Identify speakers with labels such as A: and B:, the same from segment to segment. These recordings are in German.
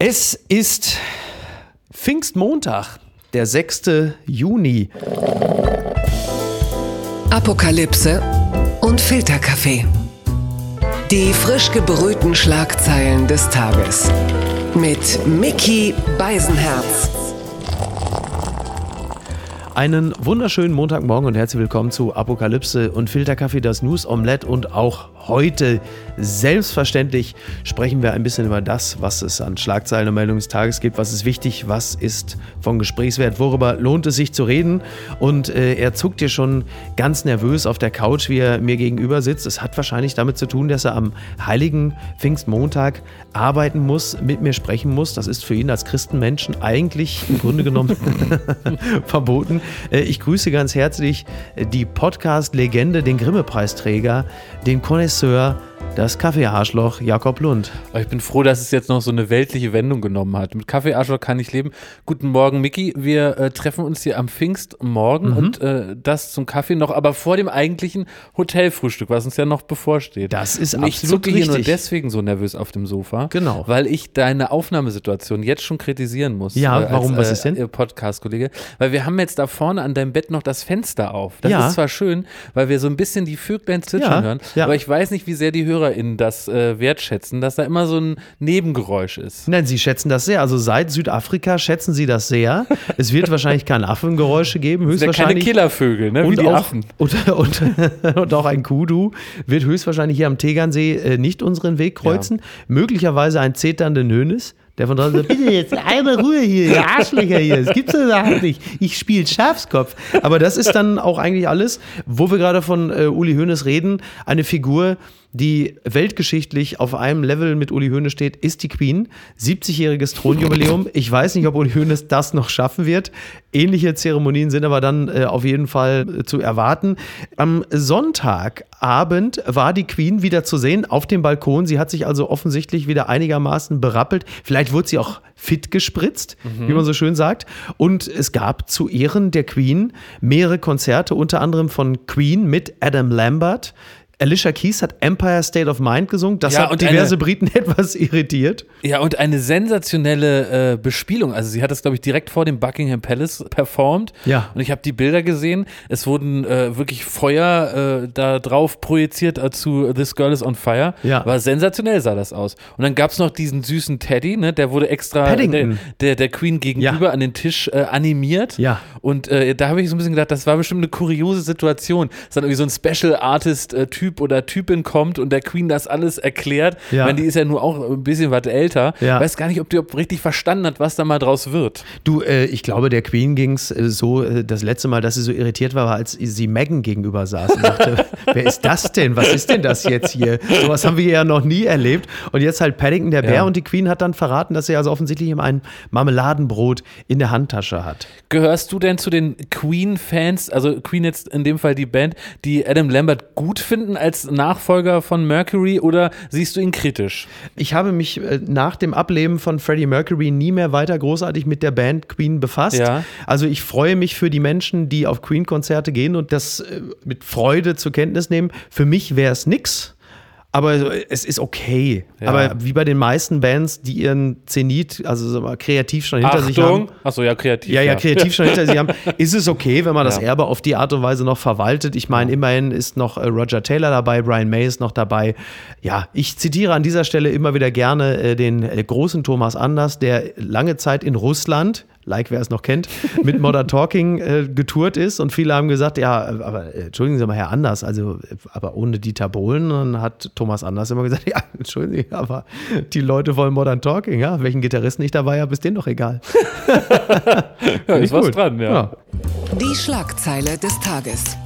A: Es ist Pfingstmontag, der 6. Juni.
B: Apokalypse und Filterkaffee. Die frisch gebrühten Schlagzeilen des Tages. Mit Mickey Beisenherz.
A: Einen wunderschönen Montagmorgen und herzlich willkommen zu Apokalypse und Filterkaffee, das News Omelette und auch heute selbstverständlich sprechen wir ein bisschen über das, was es an Schlagzeilen und Meldungen des Tages gibt, was ist wichtig, was ist von Gesprächswert, worüber lohnt es sich zu reden und äh, er zuckt hier schon ganz nervös auf der Couch, wie er mir gegenüber sitzt. Es hat wahrscheinlich damit zu tun, dass er am heiligen Pfingstmontag arbeiten muss, mit mir sprechen muss. Das ist für ihn als Christenmenschen eigentlich im Grunde genommen verboten. Äh, ich grüße ganz herzlich äh, die Podcast-Legende, den Grimme-Preisträger, den Connoisseur Regisseur das Kaffeearschloch Jakob Lund.
C: Ich bin froh, dass es jetzt noch so eine weltliche Wendung genommen hat. Mit Kaffeearschloch kann ich leben. Guten Morgen, Miki. Wir äh, treffen uns hier am Pfingstmorgen mhm. und äh, das zum Kaffee noch, aber vor dem eigentlichen Hotelfrühstück, was uns ja noch bevorsteht.
A: Das ist
C: und
A: absolut
C: Ich
A: richtig.
C: hier nur deswegen so nervös auf dem Sofa.
A: Genau.
C: Weil ich deine Aufnahmesituation jetzt schon kritisieren muss.
A: Ja, äh, warum?
C: Als,
A: was ist denn?
C: Äh, Podcast-Kollege. Weil wir haben jetzt da vorne an deinem Bett noch das Fenster auf. Das
A: ja.
C: ist zwar schön, weil wir so ein bisschen die Vöglein zwitschern
A: ja,
C: hören,
A: ja.
C: aber ich weiß nicht, wie sehr die HörerInnen das äh, wertschätzen, dass da immer so ein Nebengeräusch ist.
A: Nein, sie schätzen das sehr. Also seit Südafrika schätzen sie das sehr. Es wird wahrscheinlich keine Affengeräusche geben, höchstwahrscheinlich.
C: keine Killervögel, ne?
A: und
C: wie die
A: auch,
C: Affen.
A: Und, und, und auch ein Kudu wird höchstwahrscheinlich hier am Tegernsee äh, nicht unseren Weg kreuzen. Ja. Möglicherweise ein zeternden Hönes. Der von draußen sagt, bitte jetzt einmal Ruhe hier, ihr Arschlöcher hier. Das gibt's überhaupt nicht. Ich spiele Schafskopf. Aber das ist dann auch eigentlich alles, wo wir gerade von äh, Uli Hoeneß reden. Eine Figur, die weltgeschichtlich auf einem Level mit Uli Hoeneß steht, ist die Queen. 70-jähriges Thronjubiläum. Ich weiß nicht, ob Uli Hoeneß das noch schaffen wird. Ähnliche Zeremonien sind aber dann äh, auf jeden Fall äh, zu erwarten. Am Sonntagabend war die Queen wieder zu sehen auf dem Balkon. Sie hat sich also offensichtlich wieder einigermaßen berappelt. Vielleicht wurde sie auch fit gespritzt, mhm. wie man so schön sagt. Und es gab zu Ehren der Queen mehrere Konzerte, unter anderem von Queen mit Adam Lambert. Alicia Keys hat Empire State of Mind gesungen. Das
C: Ja,
A: hat
C: und
A: diverse
C: eine-
A: Briten etwas irritiert.
C: Ja, und eine sensationelle äh, Bespielung. Also sie hat das, glaube ich, direkt vor dem Buckingham Palace performt.
A: Ja.
C: Und ich habe die Bilder gesehen. Es wurden äh, wirklich Feuer äh, da drauf projiziert äh, zu This Girl is on Fire.
A: Ja.
C: War sensationell sah das aus. Und dann gab es noch diesen süßen Teddy, ne? der wurde extra
A: Paddington.
C: der, der, der Queen gegenüber
A: Ja.
C: an den Tisch äh, animiert.
A: Ja.
C: Und äh, da habe ich so ein bisschen gedacht, das war bestimmt eine kuriose Situation, dass dann irgendwie so ein Special Artist-Typ oder Typin kommt und der Queen das alles erklärt.
A: Ja.
C: Ich meine, die ist ja nur auch ein bisschen was älter.
A: Ja.
C: Weiß gar nicht, ob die ob richtig verstanden hat, was da mal draus wird.
A: Du, äh, ich glaube, der Queen ging es äh, so, äh, das letzte Mal, dass sie so irritiert war, war, als sie Megan gegenüber saß und sagte, wer ist das denn? Was ist denn das jetzt hier? Sowas haben wir ja noch nie erlebt. Und jetzt halt Paddington, der Bär,
C: Ja.
A: und die Queen hat dann verraten, dass sie also offensichtlich immer ein Marmeladenbrot in der Handtasche hat.
C: Gehörst du denn zu den Queen-Fans, also Queen jetzt in dem Fall die Band, die Adam Lambert gut finden als Nachfolger von Mercury oder siehst du ihn kritisch?
A: Ich habe mich äh, nach dem Ableben von Freddie Mercury nie mehr weiter großartig mit der Band Queen befasst.
C: Ja.
A: Also ich freue mich für die Menschen, die auf Queen-Konzerte gehen und das äh, mit Freude zur Kenntnis nehmen. Für mich wäre es nix. Aber es ist okay.
C: Ja.
A: Aber wie bei den meisten Bands, die ihren Zenit, also kreativ schon hinter sich haben.
C: Achso, ja, kreativ.
A: Ja, ja, kreativ schon hinter sich haben, ist es okay, wenn man das. Erbe auf die Art und Weise noch verwaltet. Ich meine, immerhin ist noch äh, Roger Taylor dabei, Brian May ist noch dabei. Ja, ich zitiere an dieser Stelle immer wieder gerne äh, den äh, großen Thomas Anders, der lange Zeit in Russland, like wer es noch kennt, mit Modern Talking äh, getourt ist und viele haben gesagt, ja, aber äh, entschuldigen Sie mal, Herr Anders, also äh, aber ohne Dieter Bohlen, dann hat Thomas Anders immer gesagt, ja, entschuldigen Sie, aber die Leute wollen Modern Talking, ja, welchen Gitarristen ich dabei habe, ist denen doch egal.
C: Ja, ist
A: ich
C: was dran, ja.
A: Ja.
B: Die Schlagzeile des Tages.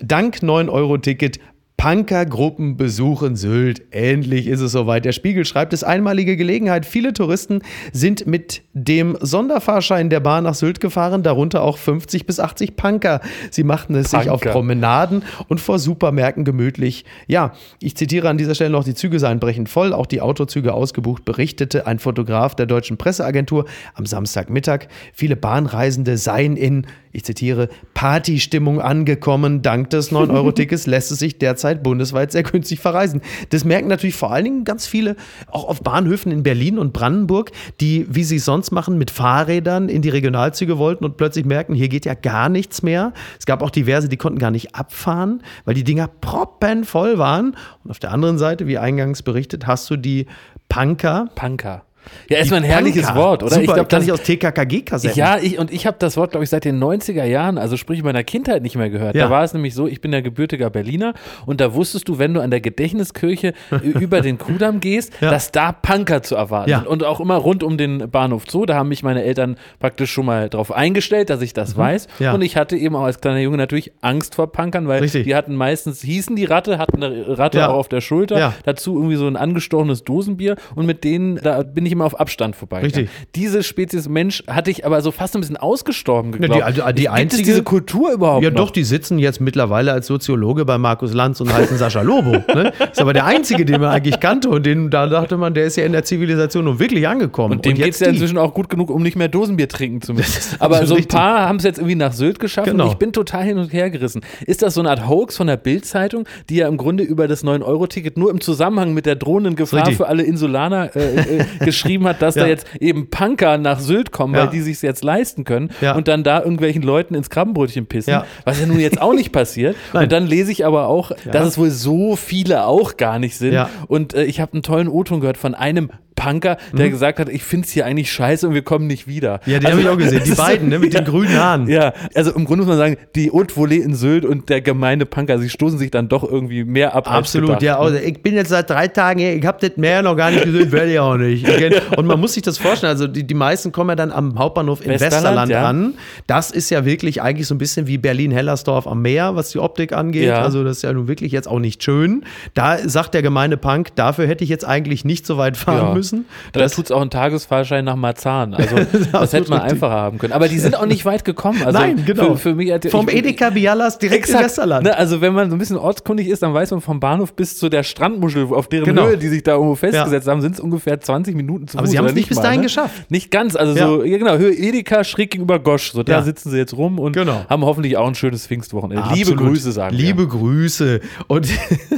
A: Dank 9-Euro-Ticket Punkergruppen besuchen Sylt. Endlich ist es soweit. Der Spiegel schreibt es einmalige Gelegenheit. Viele Touristen sind mit dem Sonderfahrschein der Bahn nach Sylt gefahren, darunter auch 50 bis 80 Punker. Sie machten es sich auf
C: Punker.
A: Promenaden und vor Supermärkten gemütlich. Ja, ich zitiere an dieser Stelle noch, die Züge seien brechend voll, auch die Autozüge ausgebucht, berichtete ein Fotograf der deutschen Presseagentur am Samstagmittag. Viele Bahnreisende seien in, ich zitiere, Partystimmung angekommen. Dank des 9-Euro-Tickets lässt es sich derzeit bundesweit sehr günstig verreisen. Das merken natürlich vor allen Dingen ganz viele, auch auf Bahnhöfen in Berlin und Brandenburg, die, wie sie es sonst machen, mit Fahrrädern in die Regionalzüge wollten und plötzlich merken, hier geht ja gar nichts mehr. Es gab auch diverse, die konnten gar nicht abfahren, weil die Dinger proppenvoll waren. Und auf der anderen Seite, wie eingangs berichtet, hast du die Punker.
C: Punker. Ja, erstmal ein herrliches
A: Punker.
C: Wort, oder?
A: Super,
C: ich glaub,
A: kann
C: das-
A: ich aus TKKG-Kassetten.
C: Ja, ich, und ich habe das Wort, glaube ich, seit den 90er Jahren, also sprich meiner Kindheit nicht mehr gehört.
A: Ja.
C: Da war es nämlich so, ich bin ja gebürtiger Berliner und da wusstest du, wenn du an der Gedächtniskirche über den Kudamm gehst,
A: Ja.
C: dass da Punker zu erwarten
A: Ja.
C: sind. Und auch immer rund um den Bahnhof Zoo, da haben mich meine Eltern praktisch schon mal drauf eingestellt, dass ich das weiß.
A: Mhm. Ja.
C: Und ich hatte eben auch als kleiner Junge natürlich Angst vor Punkern, weil
A: Richtig.
C: die hatten meistens, hießen die Ratte, hatten eine Ratte auch auf der Schulter, dazu irgendwie so ein angestochenes Dosenbier und mit denen, da bin ich immer auf Abstand vorbei.
A: Richtig.
C: Diese Spezies Mensch hatte ich aber so fast ein bisschen ausgestorben geglaubt.
A: die- also die
C: Gibt
A: einzige-
C: es diese Kultur überhaupt
A: Ja,
C: noch?
A: doch, die sitzen jetzt mittlerweile als Soziologe bei Markus Lanz und heißen Sascha Lobo. Ne? Ist aber der einzige, den man eigentlich kannte und den, da dachte man, der ist ja in der Zivilisation nun wirklich angekommen.
C: Und dem geht es ja
A: die.
C: inzwischen auch gut genug, um nicht mehr Dosenbier trinken zu müssen. Aber so ein
A: richtig.
C: paar haben es jetzt irgendwie nach Sylt geschafft
A: Genau.
C: und ich bin total hin und her gerissen. Ist das so eine Art Hoax von der Bild-Zeitung, die ja im Grunde über das 9-Euro-Ticket nur im Zusammenhang mit der drohenden Gefahr
A: Richtig.
C: für alle Insulaner äh, äh, geschrieben hat, dass
A: Ja.
C: da jetzt eben Punker nach Sylt kommen,
A: Ja.
C: weil die sich jetzt leisten können und dann da irgendwelchen Leuten ins Krabbenbrötchen pissen, was ja nun jetzt auch nicht passiert. Und dann lese ich aber auch, dass es wohl so viele auch gar nicht sind. Und äh, ich habe einen tollen O-Ton gehört von einem Punker, der gesagt hat, ich finde es hier eigentlich scheiße und wir kommen nicht wieder.
A: Mhm. Ja, den
C: Also,
A: habe ich auch gesehen. Die beiden, ne, mit den grünen Haaren.
C: Ja, also im Grunde muss man sagen, die Haute Volée in Sylt und der gemeine Punker, sie stoßen sich dann doch irgendwie mehr ab
A: Absolut,
C: als
A: ja.
C: gedacht.
A: Also ich bin jetzt seit drei Tagen hier, ich habe das Meer noch gar nicht gesehen, werde ich auch nicht. Und man muss sich das vorstellen, also die, die meisten kommen ja dann am Hauptbahnhof in
C: Westerland,
A: Westerland,
C: ja.
A: an. Das ist ja wirklich eigentlich so ein bisschen wie Berlin-Hellersdorf am Meer, was die Optik angeht.
C: Ja.
A: Also das ist ja nun wirklich jetzt auch nicht schön. Da sagt der gemeine Punk, dafür hätte ich jetzt eigentlich nicht so weit fahren
C: Ja.
A: müssen.
C: Da
A: Das-
C: tut es auch einen Tagesfahrschein nach Marzahn. Also das hätte
A: absolut
C: man
A: richtig.
C: einfacher haben können. Aber die sind auch nicht weit gekommen. Also
A: Nein, genau.
C: Für, für mich hat,
A: Vom
C: ich-
A: Edeka Bialas direkt in
C: Exakt.
A: Westerland.
C: Ne, also wenn man so ein bisschen ortskundig ist, dann weiß man vom Bahnhof bis zu der Strandmuschel, auf deren
A: Genau.
C: Höhe die sich da irgendwo festgesetzt haben, sind es ungefähr 20 Minuten zu
A: Aber
C: Fuß.
A: sie haben es nicht bis
C: mal,
A: dahin
C: ne?
A: geschafft.
C: Nicht ganz, also
A: Ja.
C: so, ja genau, Höhe Edeka schräg gegenüber Gosch. So, da
A: Ja.
C: sitzen sie jetzt rum und
A: Genau.
C: haben hoffentlich auch ein schönes Pfingstwochenende. Liebe
A: Absolut.
C: Grüße sagen
A: Liebe
C: wir.
A: Grüße. Und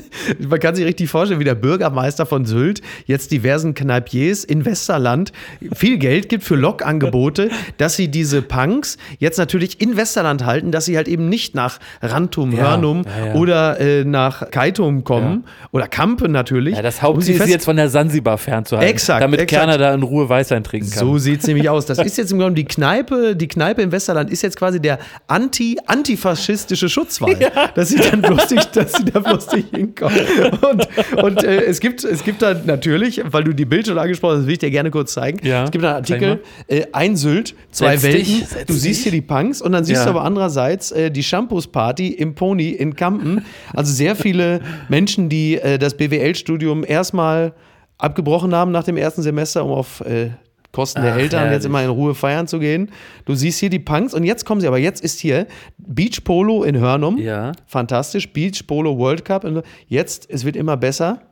A: man kann sich richtig vorstellen, wie der Bürgermeister von Sylt jetzt diversen Kneipiers in Westerland viel Geld gibt für Lokangebote, dass sie diese Punks jetzt natürlich in Westerland halten, dass sie halt eben nicht nach Rantum,
C: Ja,
A: Hörnum
C: ja, ja.
A: oder äh, nach Kaitum kommen oder Kampen natürlich.
C: Ja, das
A: Um
C: Hauptziel
A: sie
C: ist jetzt von der Sansibar fernzuhalten.
A: Exakt,
C: Damit
A: exakt.
C: Kerner da in Ruhe Weißwein trinken kann.
A: So sieht es nämlich aus. Das ist jetzt im Grunde die Kneipe, die Kneipe im Westerland ist jetzt quasi der anti, antifaschistische Schutzwall. Dass sie dann bloß nicht, dass sie da bloß nicht hinkommen. Und, und äh, es, gibt, es gibt da natürlich, weil du die Bild schon angesprochen das will ich dir gerne kurz zeigen.
C: Ja,
A: es gibt einen Artikel, äh, ein Sylt, zwei
C: Setz dich,
A: Welten.
C: setz
A: du siehst hier die Punks und dann siehst
C: Ja.
A: du aber andererseits äh, die Shampoos-Party im Pony in Kampen. Also sehr viele Menschen, die äh, das BWL-Studium erstmal abgebrochen haben nach dem ersten Semester, um auf äh, Kosten der
C: Ach,
A: Eltern jetzt
C: herrlich.
A: immer in Ruhe feiern zu gehen. Du siehst hier die Punks und jetzt kommen sie, aber jetzt ist hier Beach Polo in Hörnum.
C: Ja.
A: Fantastisch. Beach Polo World Cup. Jetzt, es wird immer besser.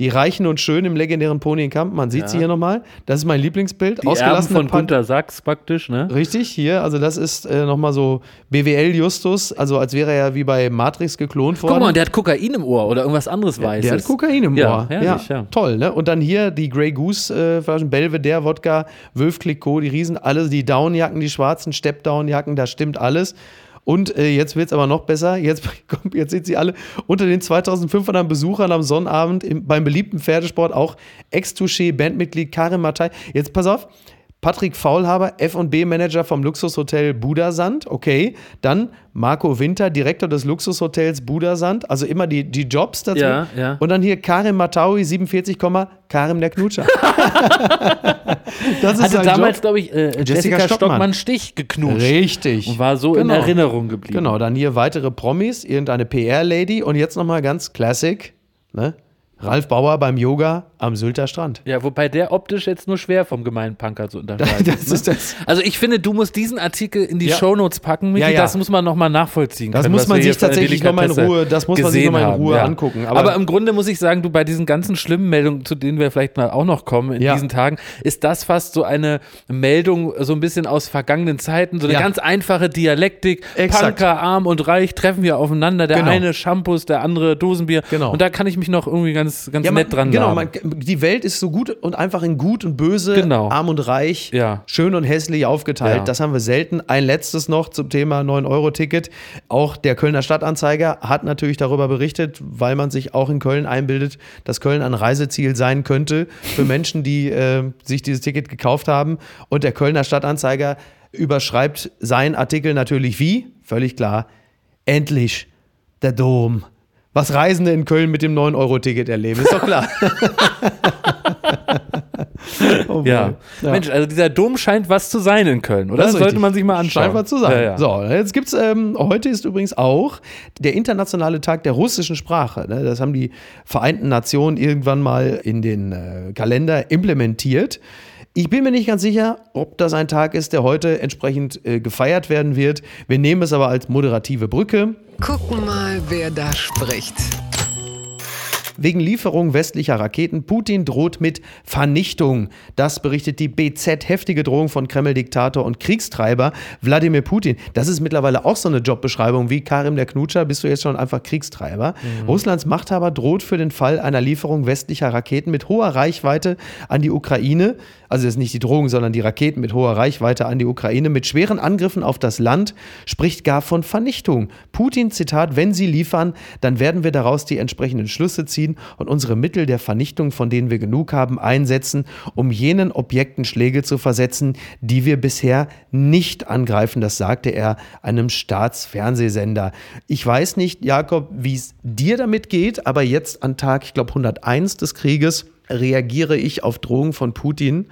A: Die Reichen und Schönen im legendären Pony in Kampen. Man sieht sie hier nochmal. Das ist mein Lieblingsbild.
C: die Erben
A: Ausgelassene
C: von
A: Pan-
C: Gunter Sachs praktisch, ne?
A: Richtig, hier, also das ist äh, nochmal so BWL-Justus, also als wäre er ja wie bei Matrix geklont worden.
C: Guck mal, der hat Kokain im Ohr oder irgendwas anderes Weißes.
A: Der hat Kokain im
C: Ja,
A: Ohr.
C: herrlich, ja.
A: Toll, ne? Und dann hier die Grey Goose äh, Belvedere, Wodka, Wölf Clicquot, die Riesen, alle, die Downjacken, die schwarzen Step-Downjacken, da stimmt alles. Und äh, jetzt wird es aber noch besser. Jetzt, jetzt sind sie alle unter den 2500 Besuchern am Sonnabend im, beim beliebten Pferdesport auch Ex-Touché-Bandmitglied Karim Matai. Jetzt pass auf. Patrick Faulhaber, F&B-Manager vom Luxushotel Budasand, okay. Dann Marco Winter, Direktor des Luxushotels Budasand, also immer die, die Jobs dazu.
C: Ja, ja.
A: Und dann hier Karim Mataui, 47, Karim der Knutscher. das ist
C: Hatte damals, glaube ich, äh, Jessica,
A: Jessica
C: Stockmann.
A: Stockmann
C: Stich geknutscht.
A: Richtig.
C: Und war so
A: Genau.
C: in Erinnerung geblieben.
A: Genau, dann hier weitere Promis, irgendeine PR-Lady und jetzt nochmal ganz Classic, ne? Ralf Bauer beim Yoga am Sylter Strand.
C: Ja, wobei der optisch jetzt nur schwer vom gemeinen Punker zu unterscheiden
A: Das
C: ist. Ne?
A: das.
C: Also ich finde, du musst diesen Artikel in die
A: Ja.
C: Shownotes packen, Michi,
A: Ja, ja.
C: das muss man nochmal nachvollziehen
A: Das
C: können,
A: muss man sich tatsächlich noch mal in Ruhe- das muss man sich
C: gesehen
A: noch mal in
C: haben,
A: Ruhe
C: ja.
A: angucken,
C: Aber,
A: aber-
C: im Grunde muss ich sagen, du bei diesen ganzen schlimmen Meldungen, zu denen wir vielleicht mal auch noch kommen in diesen Tagen, ist das fast so eine Meldung so ein bisschen aus vergangenen Zeiten, so eine ganz einfache Dialektik.
A: Exakt.
C: Punker, arm und reich treffen wir aufeinander, der
A: Genau.
C: eine Shampoos, der andere Dosenbier.
A: Genau.
C: Und da kann ich mich noch irgendwie ganz, ganz
A: Ja, man,
C: nett dran
A: genau, man, die Welt ist so gut und einfach in gut und böse,
C: Genau.
A: arm und reich,
C: Ja.
A: schön und hässlich aufgeteilt.
C: Ja.
A: Das haben wir selten. Ein letztes noch zum Thema 9-Euro-Ticket. Auch der Kölner Stadtanzeiger hat natürlich darüber berichtet, weil man sich auch in Köln einbildet, dass Köln ein Reiseziel sein könnte für Menschen, die äh, sich dieses Ticket gekauft haben. Und der Kölner Stadtanzeiger überschreibt seinen Artikel natürlich wie? Völlig klar. Endlich der Dom. Was Reisende in Köln mit dem 9-Euro-Ticket erleben, ist doch klar. Oh
C: Ja.
A: Ja.
C: Mensch, also dieser Dom scheint was zu sein in Köln, oder?
A: Das
C: sollte
A: richtig.
C: man sich mal anschauen.
A: Scheint was zu sein.
C: Ja, ja.
A: So, jetzt gibt's, ähm, heute ist übrigens auch der internationale Tag der russischen Sprache. Ne? Das haben die Vereinten Nationen irgendwann mal in den äh, Kalender implementiert. Ich bin mir nicht ganz sicher, ob das ein Tag ist, der heute entsprechend äh, gefeiert werden wird. Wir nehmen es aber als moderative Brücke.
B: Gucken mal, wer da spricht.
A: Wegen Lieferung westlicher Raketen. Putin droht mit Vernichtung. Das berichtet die BZ. Heftige Drohung von Kreml-Diktator und Kriegstreiber Wladimir Putin. Das ist mittlerweile auch so eine Jobbeschreibung wie Karim der Knutscher. Bist du jetzt schon einfach Kriegstreiber? Russlands Machthaber droht für den Fall einer Lieferung westlicher Raketen mit hoher Reichweite an die Ukraine. Also das ist nicht die Drohung, sondern die Raketen mit hoher Reichweite an die Ukraine mit schweren Angriffen auf das Land, spricht gar von Vernichtung. Putin, Zitat, wenn sie liefern, dann werden wir daraus die entsprechenden Schlüsse ziehen und unsere Mittel der Vernichtung, von denen wir genug haben, einsetzen, um jenen Objekten Schläge zu versetzen, die wir bisher nicht angreifen. Das sagte er einem Staatsfernsehsender. Ich weiß nicht, Jakob, wie es dir damit geht, aber jetzt an Tag, ich glaube, 101 des Krieges reagiere ich auf Drohungen von Putin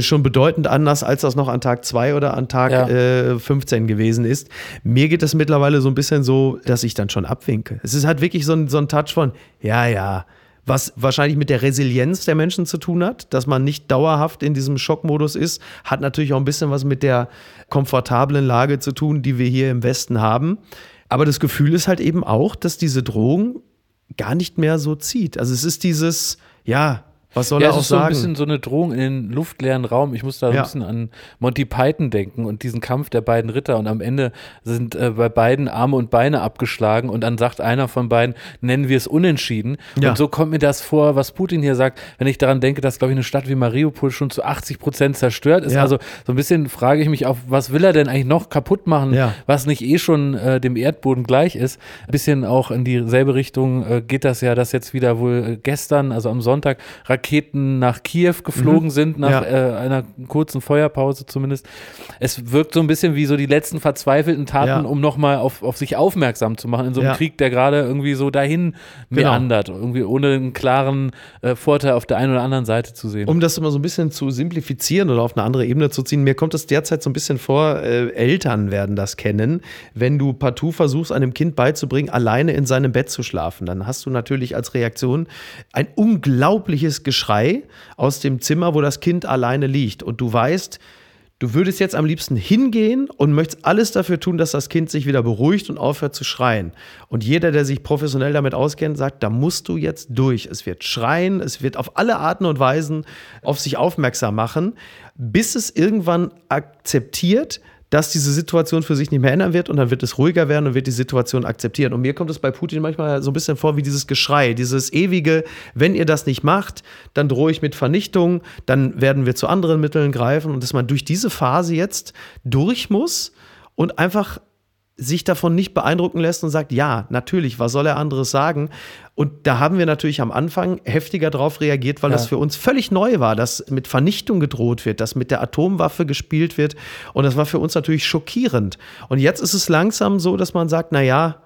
A: schon bedeutend anders, als das noch an Tag 2 oder an Tag
C: Ja.
A: äh, 15 gewesen ist. Mir geht das mittlerweile so ein bisschen so, dass ich dann schon abwinke. Es ist halt wirklich so ein, so ein Touch von, ja, ja, was wahrscheinlich mit der Resilienz der Menschen zu tun hat, dass man nicht dauerhaft in diesem Schockmodus ist, hat natürlich auch ein bisschen was mit der komfortablen Lage zu tun, die wir hier im Westen haben. Aber das Gefühl ist halt eben auch, dass diese Drohung gar nicht mehr so zieht. Also es ist dieses, ja, was soll
C: Ja,
A: er
C: es
A: auch
C: ist so ein
A: sagen?
C: bisschen so eine Drohung in den luftleeren Raum. Ich muss da
A: Ja.
C: ein bisschen an Monty Python denken und diesen Kampf der beiden Ritter. Und am Ende sind äh, bei beiden Arme und Beine abgeschlagen und dann sagt einer von beiden, nennen wir es unentschieden.
A: Ja.
C: Und so kommt mir das vor, was Putin hier sagt, wenn ich daran denke, dass, glaube ich, eine Stadt wie Mariupol schon zu 80 Prozent zerstört ist.
A: Ja.
C: Also so ein bisschen frage ich mich auch, was will er denn eigentlich noch kaputt machen, was nicht eh schon äh, dem Erdboden gleich ist. Ein bisschen auch in dieselbe Richtung äh, geht das ja, dass jetzt wieder wohl äh, gestern, also am Sonntag, Raketen nach Kiew geflogen sind, nach
A: Ja.
C: äh, einer kurzen Feuerpause zumindest. Es wirkt so ein bisschen wie so die letzten verzweifelten Taten,
A: Ja.
C: um nochmal auf, auf sich aufmerksam zu machen in so einem
A: Ja.
C: Krieg, der gerade irgendwie so dahin
A: Genau.
C: meandert, irgendwie ohne einen klaren äh, Vorteil auf der einen oder anderen Seite zu sehen.
A: Um das immer so ein bisschen zu simplifizieren oder auf eine andere Ebene zu ziehen, mir kommt es derzeit so ein bisschen vor, äh, Eltern werden das kennen, wenn du partout versuchst, einem Kind beizubringen, alleine in seinem Bett zu schlafen, dann hast du natürlich als Reaktion ein unglaubliches Geschrei aus dem Zimmer, wo das Kind alleine liegt. Und du weißt, Du würdest jetzt am liebsten hingehen und möchtest alles dafür tun, dass das Kind sich wieder beruhigt und aufhört zu schreien. Und jeder, der sich professionell damit auskennt, sagt, da musst du jetzt durch. Es wird schreien, es wird auf alle Arten und Weisen auf sich aufmerksam machen, bis es irgendwann akzeptiert, dass diese Situation für sich nicht mehr ändern wird und dann wird es ruhiger werden und wird die Situation akzeptieren. Und mir kommt es bei Putin manchmal so ein bisschen vor wie dieses Geschrei, dieses ewige, wenn ihr das nicht macht, dann drohe ich mit Vernichtung, dann werden wir zu anderen Mitteln greifen und dass man durch diese Phase jetzt durch muss und einfach sich davon nicht beeindrucken lässt und sagt, ja, natürlich, was soll er anderes sagen? Und da haben wir natürlich am Anfang heftiger drauf reagiert, weil
C: Ja.
A: das für uns völlig neu war, dass mit Vernichtung gedroht wird, dass mit der Atomwaffe gespielt wird. Und das war für uns natürlich schockierend. Und jetzt ist es langsam so, dass man sagt, na ja,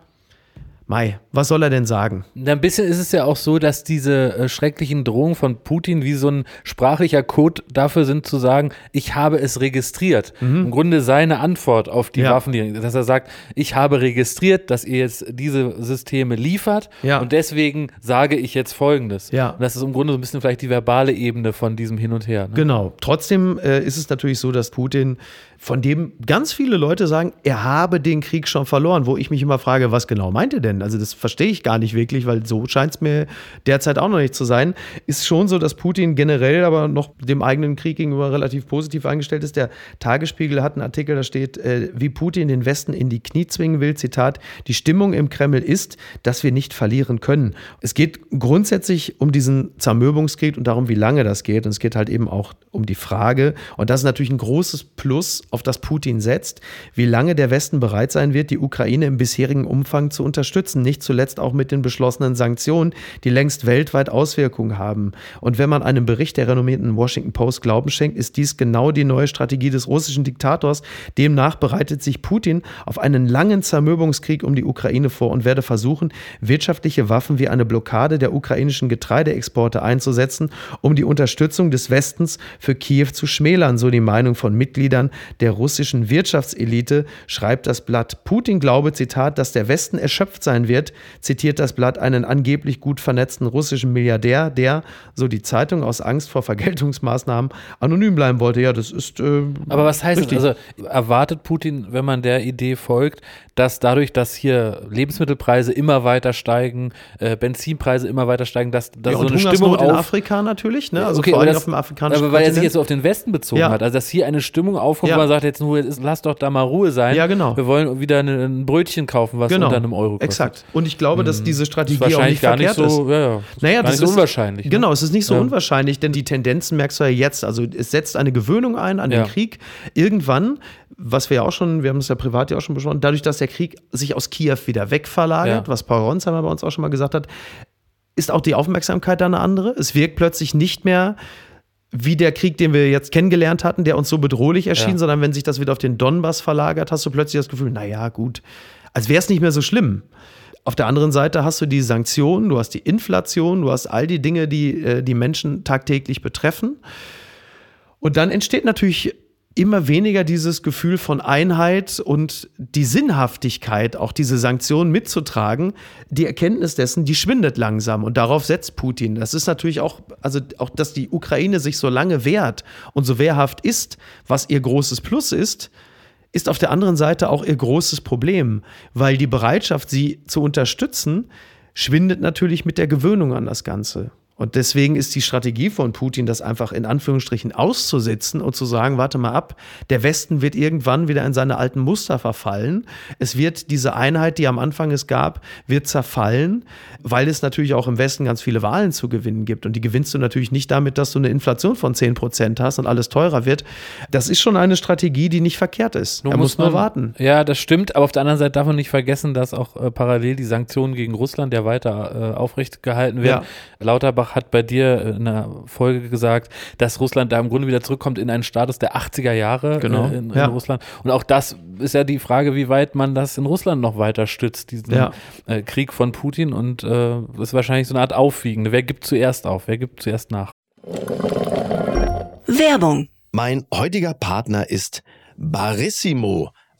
A: Mai, was soll er denn sagen?
C: Ein bisschen ist es ja auch so, dass diese äh, schrecklichen Drohungen von Putin wie so ein sprachlicher Code dafür sind zu sagen, ich habe es registriert. Mhm. Im Grunde seine Antwort auf die ja. Waffen, dass er sagt, ich habe registriert, dass ihr jetzt diese Systeme liefert ja. und deswegen sage ich jetzt Folgendes. Ja. Und das ist im Grunde so ein bisschen vielleicht die verbale Ebene von diesem Hin und Her. Ne?
A: Genau. Trotzdem äh, ist es natürlich so, dass Putin von dem ganz viele Leute sagen, er habe den Krieg schon verloren, wo ich mich immer frage, was genau meint er denn? Also das verstehe ich gar nicht wirklich, weil so scheint es mir derzeit auch noch nicht zu sein. Ist schon so, dass Putin generell aber noch dem eigenen Krieg gegenüber relativ positiv eingestellt ist. Der Tagesspiegel hat einen Artikel, da steht, äh, wie Putin den Westen in die Knie zwingen will, Zitat, die Stimmung im Kreml ist, dass wir nicht verlieren können. Es geht grundsätzlich um diesen Zermürbungskrieg und darum, wie lange das geht. Und es geht halt eben auch um die Frage, und das ist natürlich ein großes Plus auf das Putin setzt, wie lange der Westen bereit sein wird, die Ukraine im bisherigen Umfang zu unterstützen, nicht zuletzt auch mit den beschlossenen Sanktionen, die längst weltweit Auswirkungen haben. Und wenn man einem Bericht der renommierten Washington Post Glauben schenkt, ist dies genau die neue Strategie des russischen Diktators. Demnach bereitet sich Putin auf einen langen Zermürbungskrieg um die Ukraine vor und werde versuchen, wirtschaftliche Waffen wie eine Blockade der ukrainischen Getreideexporte einzusetzen, um die Unterstützung des Westens für Kiew zu schmälern, so die Meinung von Mitgliedern der russischen Wirtschaftselite, schreibt das Blatt. Putin glaube, Zitat, dass der Westen erschöpft sein wird, zitiert das Blatt einen angeblich gut vernetzten russischen Milliardär, der, so die Zeitung, aus Angst vor Vergeltungsmaßnahmen anonym bleiben wollte. Ja, das ist. Äh,
C: Aber was heißt richtig. das? Also erwartet Putin, wenn man der Idee folgt, dass dadurch, dass hier Lebensmittelpreise immer weiter steigen, äh, Benzinpreise immer weiter steigen, dass, dass ja, so eine Stimmung
A: auf in Afrika natürlich, ne?
C: Also okay, vor allem das, auf dem afrikanischen Aber weil er sich jetzt so auf den Westen bezogen ja. hat, also dass hier eine Stimmung aufkommt, ja. wo man sagt, jetzt nur, lass doch da mal Ruhe sein.
A: Ja, genau.
C: Wir wollen wieder ein Brötchen kaufen, was genau. unter einem Euro kostet.
A: Exakt. Und ich glaube, dass hm. diese Strategie auch nicht
C: gar
A: nicht
C: so,
A: ist.
C: Ja, ja.
A: Naja,
C: das ist unwahrscheinlich.
A: Ne? Genau, es ist nicht so unwahrscheinlich, denn die Tendenzen merkst du ja jetzt. Also es setzt eine Gewöhnung ein an den Krieg. Irgendwann was wir ja auch schon, wir haben es ja privat ja auch schon besprochen, dadurch, dass der Krieg sich aus Kiew wieder wegverlagert, ja. was Paul Ronsheimer bei uns auch schon mal gesagt hat, ist auch die Aufmerksamkeit da eine andere. Es wirkt plötzlich nicht mehr wie der Krieg, den wir jetzt kennengelernt hatten, der uns so bedrohlich erschien, ja. sondern wenn sich das wieder auf den Donbass verlagert, hast du plötzlich das Gefühl, naja, gut, als wäre es nicht mehr so schlimm. Auf der anderen Seite hast du die Sanktionen, du hast die Inflation, du hast all die Dinge, die äh, die Menschen tagtäglich betreffen. Und dann entsteht natürlich immer weniger dieses Gefühl von Einheit und die Sinnhaftigkeit, auch diese Sanktionen mitzutragen, die Erkenntnis dessen, die schwindet langsam und darauf setzt Putin. Das ist natürlich auch, also auch, dass die Ukraine sich so lange wehrt und so wehrhaft ist, was ihr großes Plus ist, ist auf der anderen Seite auch ihr großes Problem, weil die Bereitschaft, sie zu unterstützen, schwindet natürlich mit der Gewöhnung an das Ganze. Und deswegen ist die Strategie von Putin, das einfach in Anführungsstrichen auszusitzen und zu sagen, warte mal ab, der Westen wird irgendwann wieder in seine alten Muster verfallen. Es wird diese Einheit, die am Anfang es gab, wird zerfallen, weil es natürlich auch im Westen ganz viele Wahlen zu gewinnen gibt. Und die gewinnst du natürlich nicht damit, dass du eine Inflation von 10 Prozent hast und alles teurer wird. Das ist schon eine Strategie, die nicht verkehrt ist.
C: Nur er muss, nur warten. Ja, das stimmt. Aber auf der anderen Seite darf man nicht vergessen, dass auch äh, parallel die Sanktionen gegen Russland ja weiter äh, aufrecht gehalten werden. Ja. Lauterbach Lauterbach hat bei dir in einer Folge gesagt, dass Russland da im Grunde wieder zurückkommt in einen Status der 80er Jahre
A: genau.
C: in, in ja. Russland. Und auch das ist ja die Frage, wie weit man das in Russland noch weiter stützt, diesen ja. äh, Krieg von Putin. Und äh, ist wahrscheinlich so eine Art Aufwiegende. Wer gibt zuerst auf? Wer gibt zuerst nach?
D: Werbung.
E: Mein heutiger Partner ist Barissimo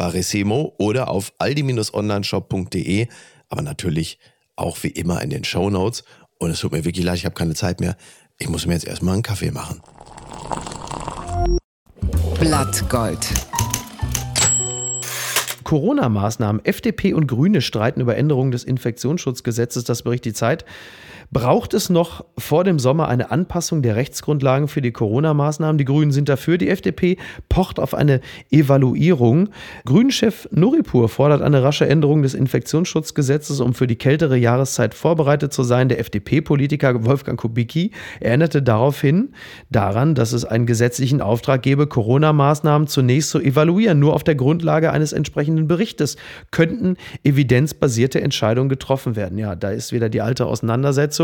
E: Barissimo oder auf aldi-onlineshop.de, aber natürlich auch wie immer in den Show Notes. Und es tut mir wirklich leid, ich habe keine Zeit mehr. Ich muss mir jetzt erstmal einen Kaffee machen.
B: Blattgold.
A: Corona-Maßnahmen. FDP und Grüne streiten über Änderungen des Infektionsschutzgesetzes, das berichtet die Zeit. Braucht es noch vor dem Sommer eine Anpassung der Rechtsgrundlagen für die Corona-Maßnahmen? Die Grünen sind dafür. Die FDP pocht auf eine Evaluierung. Grünchef Nuripur fordert eine rasche Änderung des Infektionsschutzgesetzes, um für die kältere Jahreszeit vorbereitet zu sein. Der FDP-Politiker Wolfgang Kubicki erinnerte daraufhin daran, dass es einen gesetzlichen Auftrag gebe, Corona-Maßnahmen zunächst zu evaluieren. Nur auf der Grundlage eines entsprechenden Berichtes könnten evidenzbasierte Entscheidungen getroffen werden. Ja, da ist wieder die alte Auseinandersetzung.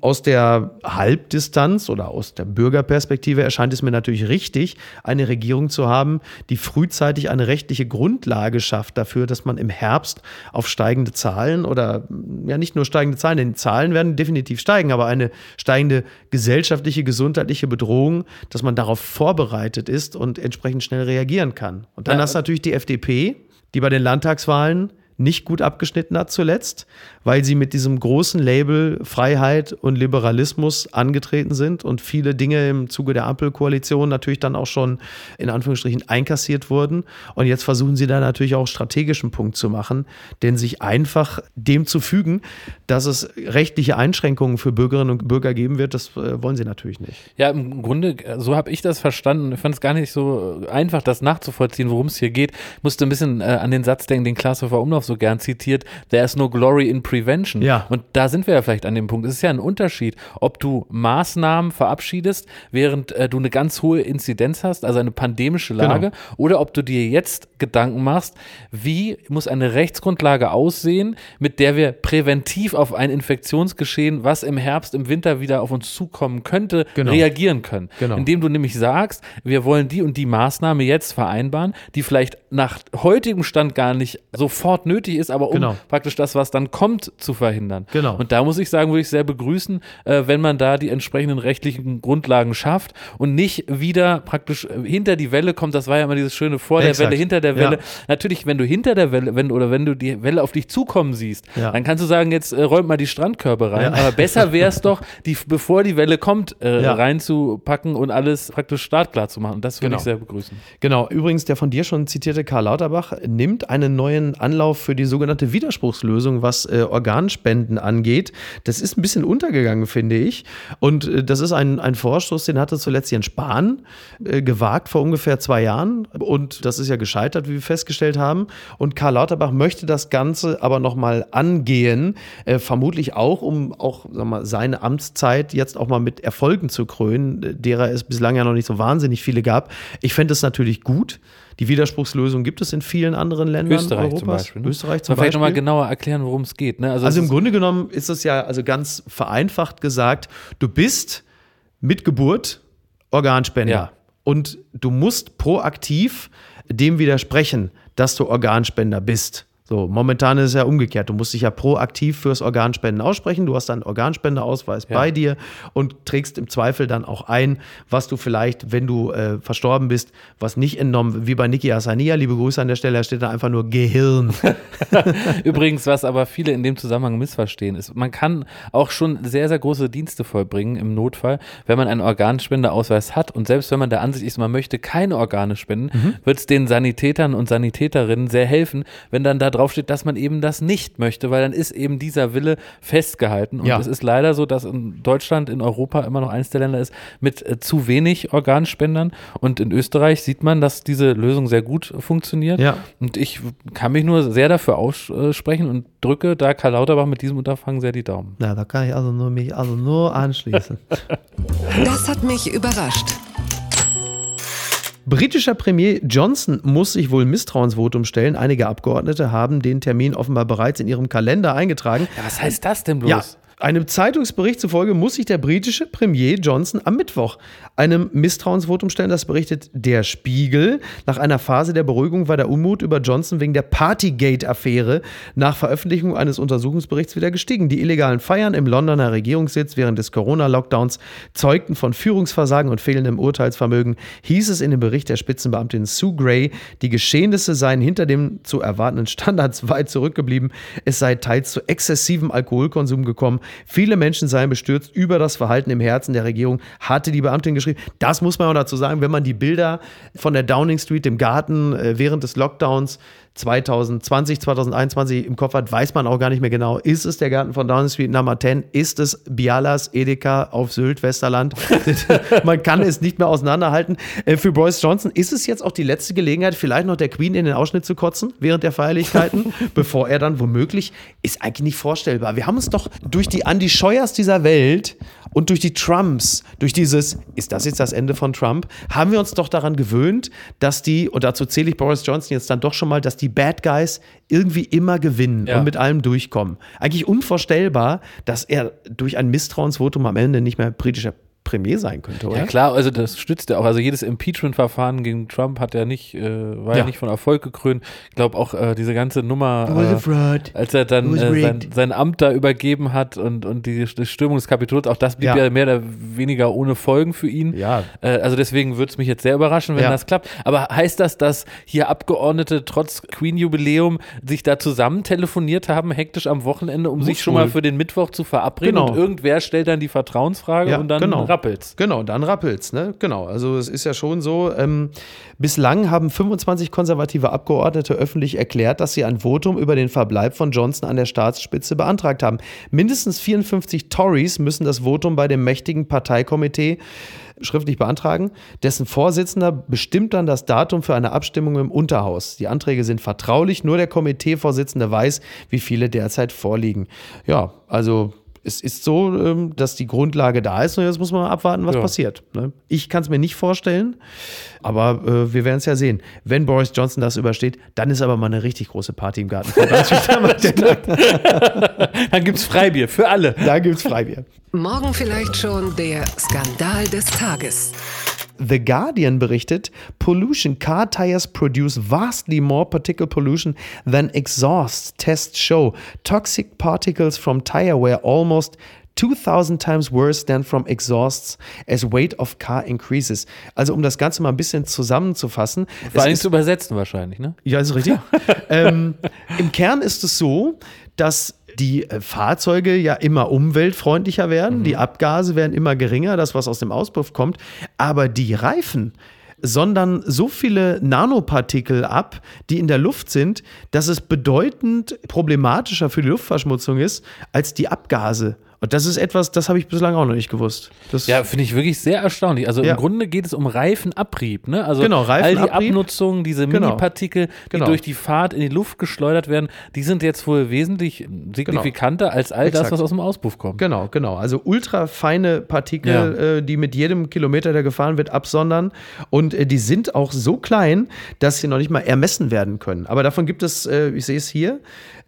A: Aus der Halbdistanz oder aus der Bürgerperspektive erscheint es mir natürlich richtig, eine Regierung zu haben, die frühzeitig eine rechtliche Grundlage schafft dafür, dass man im Herbst auf steigende Zahlen oder ja nicht nur steigende Zahlen, denn Zahlen werden definitiv steigen, aber eine steigende gesellschaftliche, gesundheitliche Bedrohung, dass man darauf vorbereitet ist und entsprechend schnell reagieren kann. Und dann
C: Ja,
A: hast du natürlich die FDP, die bei den Landtagswahlen nicht gut abgeschnitten hat zuletzt, weil sie mit diesem großen Label Freiheit und Liberalismus angetreten sind und viele Dinge im Zuge der Ampelkoalition natürlich dann auch schon in Anführungsstrichen einkassiert wurden. Und jetzt versuchen sie da natürlich auch strategischen Punkt zu machen, denn sich einfach dem zu fügen, dass es rechtliche Einschränkungen für Bürgerinnen und Bürger geben wird, das äh, wollen sie natürlich nicht.
C: Ja, im Grunde, äh, so habe ich das verstanden. Ich fand es gar nicht so äh, einfach, das nachzuvollziehen, worum es hier geht. Musste ein bisschen äh, an den Satz denken, den Klaas-Hofer Umlauf so gern zitiert. There is no glory in prevention.
A: Ja.
C: Und da sind wir ja vielleicht an dem Punkt. Es ist ja ein Unterschied, ob du Maßnahmen verabschiedest, während äh, du eine ganz hohe Inzidenz hast, also eine pandemische Lage, oder ob du dir jetzt Gedanken machst, wie muss eine Rechtsgrundlage aussehen, mit der wir präventiv auf ein Infektionsgeschehen, was im Herbst, im Winter wieder auf uns zukommen könnte,
A: Genau.
C: reagieren können.
A: Genau.
C: Indem du nämlich sagst, wir wollen die und die Maßnahme jetzt vereinbaren, die vielleicht nach heutigem Stand gar nicht sofort nötig ist, aber um
A: Genau.
C: praktisch das, was dann kommt, zu verhindern.
A: Genau.
C: Und da muss ich sagen, würde ich sehr begrüßen, äh, wenn man da die entsprechenden rechtlichen Grundlagen schafft und nicht wieder praktisch äh, hinter die Welle kommt. Das war ja immer dieses schöne vor der
A: Exakt.
C: Welle, hinter der Welle.
A: Ja.
C: Natürlich, wenn du hinter der Welle, wenn oder wenn du die Welle auf dich zukommen siehst,
A: Ja.
C: dann kannst du sagen, jetzt äh, räumt mal die Strandkörbe rein.
A: Ja.
C: Aber besser wäre es doch, die, bevor die Welle kommt, äh, reinzupacken und alles praktisch startklar zu machen. Und das würde
A: Genau.
C: ich sehr begrüßen.
A: Genau, übrigens der von dir schon zitierte Karl Lauterbach nimmt einen neuen Anlauf für die sogenannte Widerspruchslösung, was äh, Organspenden angeht. Das ist ein bisschen untergegangen, finde ich. Und äh, das ist ein, ein Vorstoß, den hatte zuletzt Jens Spahn äh, gewagt vor ungefähr zwei Jahren. Und das ist ja gescheitert, wie wir festgestellt haben. Und Karl Lauterbach möchte das Ganze aber nochmal angehen, äh, vermutlich auch, um auch mal, seine Amtszeit jetzt auch mal mit Erfolgen zu krönen, derer es bislang ja noch nicht so wahnsinnig viele gab. Ich fände es natürlich gut. Die Widerspruchslösung gibt es in vielen anderen Ländern
C: Österreich
A: Europas.
C: zum Beispiel. Ne?
A: Österreich zum
C: Mal vielleicht nochmal
A: Beispiel.
C: genauer erklären, worum es geht. Ne? Also,
A: Also im Grunde genommen ist es ja also ganz vereinfacht gesagt, du bist mit Geburt Organspender
C: Ja.
A: und du musst proaktiv dem widersprechen, dass du Organspender bist. So, momentan ist es ja umgekehrt. Du musst dich ja proaktiv fürs Organspenden aussprechen. Du hast einen Organspenderausweis bei dir und trägst im Zweifel dann auch ein, was du vielleicht, wenn du äh, verstorben bist, was nicht entnommen, wie bei Niki Asania, liebe Grüße an der Stelle, da steht da einfach nur Gehirn.
C: Übrigens, was aber viele in dem Zusammenhang missverstehen, ist, man kann auch schon sehr, sehr große Dienste vollbringen im Notfall, wenn man einen Organspenderausweis hat. Und selbst wenn man der Ansicht ist, man möchte keine Organe spenden,
A: Mhm.
C: wird es den Sanitätern und Sanitäterinnen sehr helfen, wenn dann da drauf steht, dass man eben das nicht möchte, weil dann ist eben dieser Wille festgehalten. Und
A: Ja.
C: es ist leider so, dass in Deutschland, in Europa immer noch eines der Länder ist mit äh, zu wenig Organspendern. Und in Österreich sieht man, dass diese Lösung sehr gut funktioniert.
A: Ja.
C: Und ich kann mich nur sehr dafür aussprechen und drücke da Karl Lauterbach mit diesem Unterfangen sehr die Daumen.
A: Na, da kann ich also nur mich also nur anschließen.
B: Das hat mich überrascht.
A: Britischer Premier Johnson muss sich wohl Misstrauensvotum stellen. Einige Abgeordnete haben den Termin offenbar bereits in ihrem Kalender eingetragen.
C: Ja, was heißt das denn bloß?
A: Ja, einem Zeitungsbericht zufolge muss sich der britische Premier Johnson am Mittwoch einem Misstrauensvotum stellen. Das berichtet der Spiegel. Nach einer Phase der Beruhigung war der Unmut über Johnson wegen der Partygate-Affäre nach Veröffentlichung eines Untersuchungsberichts wieder gestiegen. Die illegalen Feiern im Londoner Regierungssitz während des Corona-Lockdowns zeugten von Führungsversagen und fehlendem Urteilsvermögen, hieß es in dem Bericht der Spitzenbeamtin Sue Gray. Die Geschehnisse seien hinter dem zu erwartenden Standards weit zurückgeblieben. Es sei teils zu exzessivem Alkoholkonsum gekommen. Viele Menschen seien bestürzt über das Verhalten im Herzen der Regierung, hatte die Beamtin geschrieben. Das muss man auch dazu sagen, wenn man die Bilder von der Downing Street im Garten äh, während des Lockdowns 2020, 2021 im Kopf hat, weiß man auch gar nicht mehr genau. Ist es der Garten von Downing Street Nummer 10? Ist es Bialas Edeka auf Sylt, Westerland? man kann es nicht mehr auseinanderhalten. Äh, für Boris Johnson ist es jetzt auch die letzte Gelegenheit, vielleicht noch der Queen in den Ausschnitt zu kotzen während der Feierlichkeiten, bevor er dann womöglich, ist eigentlich nicht vorstellbar. Wir haben uns doch durch die Andy Scheuers dieser Welt und durch die Trumps, durch dieses, ist das jetzt das Ende von Trump, haben wir uns doch daran gewöhnt, dass die, und dazu zähle ich Boris Johnson jetzt dann doch schon mal, dass die Bad Guys irgendwie immer gewinnen
C: Ja.
A: und mit allem durchkommen. Eigentlich unvorstellbar, dass er durch ein Misstrauensvotum am Ende nicht mehr britischer Premier sein könnte, oder?
C: Ja klar, also das stützt ja auch. Also jedes Impeachment-Verfahren gegen Trump hat ja nicht, äh, war ja.
A: Ja.
C: nicht von Erfolg gekrönt. Ich glaube auch äh, diese ganze Nummer, äh, als er dann äh, sein, sein Amt da übergeben hat und, und die, die Stürmung des Kapitols, auch das blieb ja.
A: Ja.
C: mehr oder weniger ohne Folgen für ihn.
A: Ja.
C: Äh, also deswegen würde es mich jetzt sehr überraschen, wenn
A: Ja.
C: das klappt. Aber heißt das, dass hier Abgeordnete trotz Queen-Jubiläum sich da zusammen telefoniert haben, hektisch am Wochenende, um
A: Muss
C: sich schon mal
A: wohl.
C: für den Mittwoch zu verabreden?
A: Genau.
C: Und irgendwer stellt dann die Vertrauensfrage
A: Ja,
C: und dann
A: genau.
C: Rappelt's.
A: Genau, dann rappelt's, ne? Genau. Also es ist ja schon so, ähm, bislang haben 25 konservative Abgeordnete öffentlich erklärt, dass sie ein Votum über den Verbleib von Johnson an der Staatsspitze beantragt haben. Mindestens 54 Tories müssen das Votum bei dem mächtigen Parteikomitee schriftlich beantragen. Dessen Vorsitzender bestimmt dann das Datum für eine Abstimmung im Unterhaus. Die Anträge sind vertraulich, nur der Komiteevorsitzende weiß, wie viele derzeit vorliegen. Ja, also es ist so, ähm, dass die Grundlage da ist und jetzt muss man mal abwarten, was
C: Ja.
A: passiert. ne? Ich kann es mir nicht vorstellen, aber äh, wir werden es ja sehen. Wenn Boris Johnson das übersteht, dann ist aber mal eine richtig große Party im Garten.
C: Dann gibt's Freibier für alle.
A: da gibt es Freibier.
B: Morgen vielleicht schon der Skandal des Tages.
A: The Guardian berichtet, pollution car tires produce vastly more particle pollution than exhausts. Tests show toxic particles from tire wear almost 2000 times worse than from exhausts as weight of car increases. Also um das Ganze mal ein bisschen zusammenzufassen.
C: Vor allem
A: ist-
C: zu übersetzen wahrscheinlich, ne?
A: ja, ist richtig. ähm, Im Kern ist es so, dass die äh, Fahrzeuge ja immer umweltfreundlicher werden, die Abgase werden immer geringer, das, was aus dem Auspuff kommt, aber die Reifen sondern so viele Nanopartikel ab, die in der Luft sind, dass es bedeutend problematischer für die Luftverschmutzung ist als die Abgase. Und das ist etwas, das habe ich bislang auch noch nicht gewusst. Das
C: Ja, finde ich wirklich sehr erstaunlich. Also
A: Ja.
C: im Grunde geht es um Reifenabrieb, ne? Also
A: Genau,
C: all die
A: Reifenabrieb.
C: Abnutzungen, diese
A: Genau.
C: Mini-Partikel, die
A: Genau.
C: durch die Fahrt in die Luft geschleudert werden, die sind jetzt wohl wesentlich signifikanter als all das,
A: Exakt.
C: was aus dem Auspuff kommt.
A: Genau, genau. Also ultrafeine Partikel,
C: Ja.
A: äh, die mit jedem Kilometer, der gefahren wird, absondern. Und äh, die sind auch so klein, dass sie noch nicht mal ermessen werden können. Aber davon gibt es, äh, ich sehe es hier,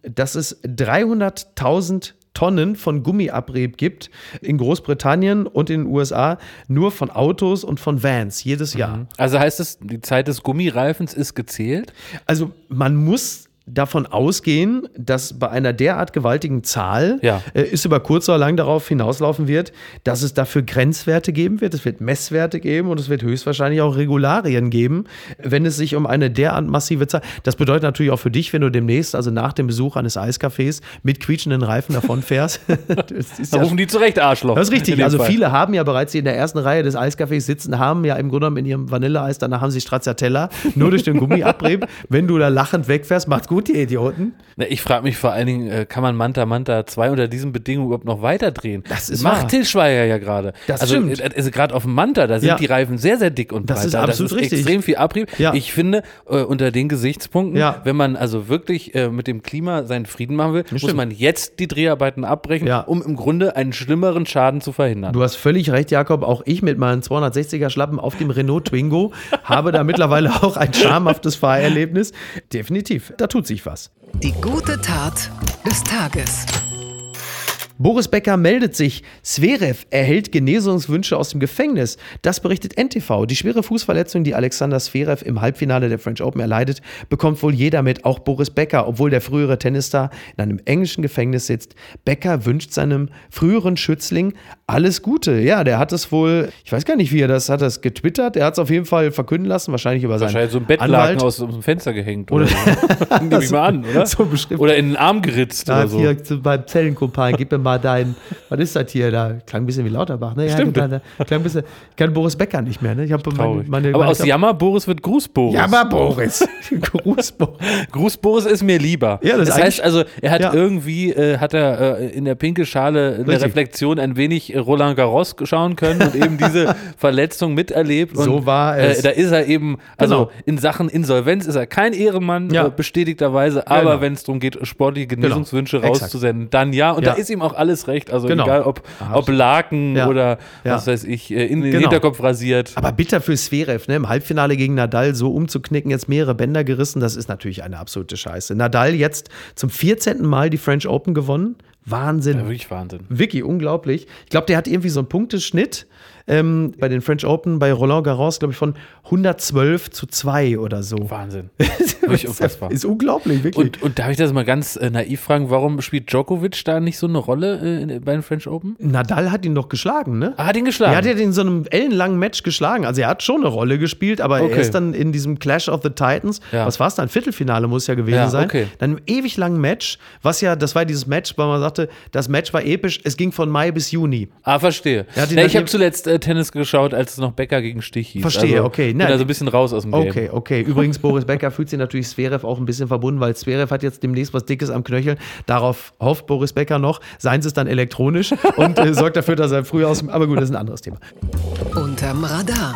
A: dass es 300.000 Tonnen von Gummiabrieb gibt in Großbritannien und in den USA nur von Autos und von Vans jedes Jahr.
C: Also heißt es, die Zeit des Gummireifens ist gezählt?
A: Also man muss davon ausgehen, dass bei einer derart gewaltigen Zahl
C: Ja.
A: äh, es über kurz oder lang darauf hinauslaufen wird, dass es dafür Grenzwerte geben wird, es wird Messwerte geben und es wird höchstwahrscheinlich auch Regularien geben, wenn es sich um eine derart massive Zahl. Das bedeutet natürlich auch für dich, wenn du demnächst, also nach dem Besuch eines Eiscafés, mit quietschenden Reifen davonfährst.
C: Da
A: ja
C: rufen die zurecht Arschloch.
A: das ist richtig. Also
C: Fall.
A: viele haben ja bereits, die in der ersten Reihe des Eiscafés sitzen, haben ja im Grunde genommen in ihrem Vanilleeis, danach haben sie Stracciatella, nur durch den Gummiabrieb. Wenn du da lachend wegfährst, macht's gut, gut, ihr Idioten.
C: Na, Ich frage mich vor allen Dingen, äh, kann man Manta Manta 2 unter diesen Bedingungen überhaupt noch weiterdrehen?
A: Das ist
C: Macht
A: wahr.
C: Til Schweiger ja gerade.
A: Das
C: also,
A: stimmt.
C: äh, Also gerade auf dem Manta, da sind
A: Ja.
C: die Reifen sehr, sehr dick und
A: Das
C: breit.
A: ist
C: Da-
A: absolut
C: das ist
A: richtig.
C: extrem viel Abrieb.
A: Ja.
C: Ich finde, äh, unter den Gesichtspunkten,
A: Ja.
C: wenn man also wirklich äh, mit dem Klima seinen Frieden machen will, muss
A: stimmt.
C: man jetzt die Dreharbeiten abbrechen, um im Grunde einen schlimmeren Schaden zu verhindern.
A: Du hast völlig recht, Jakob. Auch ich mit meinen 260er Schlappen auf dem Renault Twingo habe da mittlerweile auch ein schamhaftes Fahrerlebnis. Definitiv, da tut sich was.
B: Die gute Tat des Tages.
A: Boris Becker meldet sich. Zverev erhält Genesungswünsche aus dem Gefängnis. Das berichtet NTV. Die schwere Fußverletzung, die Alexander Zverev im Halbfinale der French Open erleidet, bekommt wohl jeder mit, auch Boris Becker, obwohl der frühere Tennisstar in einem englischen Gefängnis sitzt. Becker wünscht seinem früheren Schützling alles Gute. Ja, der hat es wohl, ich weiß gar nicht, wie er das hat, das getwittert. Er hat es auf jeden Fall verkünden lassen, wahrscheinlich über seinen
C: Wahrscheinlich so ein Bettlaken aus, aus dem Fenster gehängt. Oder, so. Nehme ich mal an, oder?
A: So.
C: Oder in den Arm geritzt
A: Da
C: oder so.
A: hier beim Zellenkumpan, gib mir mal dein, was ist das hier? Da klang ein bisschen wie Lauterbach, ne? Ja,
C: Stimmt.
A: klang, klang ein bisschen, ich kann Boris Becker nicht mehr, ne? Ich habe meine, meine,
C: Aber aus Jammer Boris wird Gruß Boris.
A: Jammer Boris. Gruß Boris.
C: Gruß Boris ist mir lieber.
A: Ja, das
C: das heißt also, er hat
A: Ja.
C: irgendwie, äh, hat er äh, in der pinke Schale in der. Reflexion ein wenig äh, Roland Garros schauen können und eben diese Verletzung miterlebt. Und,
A: So war es.
C: Äh, da ist er eben, also
A: Genau.
C: in Sachen Insolvenz ist er kein Ehrenmann,
A: Ja.
C: äh, bestätigterweise, aber
A: Genau.
C: wenn es darum geht, sportliche Genesungswünsche
A: Exakt.
C: rauszusenden, dann ja. Und
A: Ja.
C: da ist ihm auch alles recht. Also
A: Genau.
C: egal, ob, ob Laken
A: Ja.
C: oder
A: Ja.
C: was weiß ich, äh, in den
A: Genau.
C: Hinterkopf rasiert.
A: Aber bitter für Zverev, ne? Im Halbfinale gegen Nadal so umzuknicken, jetzt mehrere Bänder gerissen, das ist natürlich eine absolute Scheiße. Nadal jetzt zum 14. Mal die French Open gewonnen. Wahnsinn.
C: Ja, wirklich Wahnsinn.
A: Wirklich unglaublich. Ich glaube, der hat irgendwie so einen Punkteschnitt ähm, bei den French Open, bei Roland Garros, glaube ich, von 112 zu 2 oder so.
C: Wahnsinn. Wirklich unfassbar.
A: Ist unglaublich, wirklich.
C: Und, und darf ich das mal ganz äh, naiv fragen, warum spielt Djokovic da nicht so eine Rolle äh, bei den French Open?
A: Nadal hat ihn doch geschlagen, ne?
C: Ah, hat ihn geschlagen.
A: Er hat ja in so einem ellenlangen Match geschlagen. Also er hat schon eine Rolle gespielt, aber
C: Okay.
A: er ist dann in diesem Clash of the Titans,
C: Ja.
A: was war es dann? Viertelfinale muss ja gewesen
C: Ja,
A: sein.
C: okay.
A: Dann einem ewig langen Match, was ja, das war dieses Match, weil man sagte, das Match war episch, es ging von Mai bis Juni.
C: Ah, verstehe.
A: Er dann
C: ich habe zuletzt äh, Tennis geschaut, als es noch Becker gegen Stich hieß.
A: Verstehe,
C: also,
A: okay.
C: Bin
A: Na,
C: also ein bisschen raus aus dem Game.
A: Okay, okay. Übrigens, Boris Becker fühlt sich natürlich Zverev auch ein bisschen verbunden, weil Zverev hat jetzt demnächst was Dickes am Knöchel. Darauf hofft Boris Becker noch. Seien es dann elektronisch und äh, sorgt dafür, dass er früher aus dem. Aber gut, das ist ein anderes Thema.
B: Unterm Radar.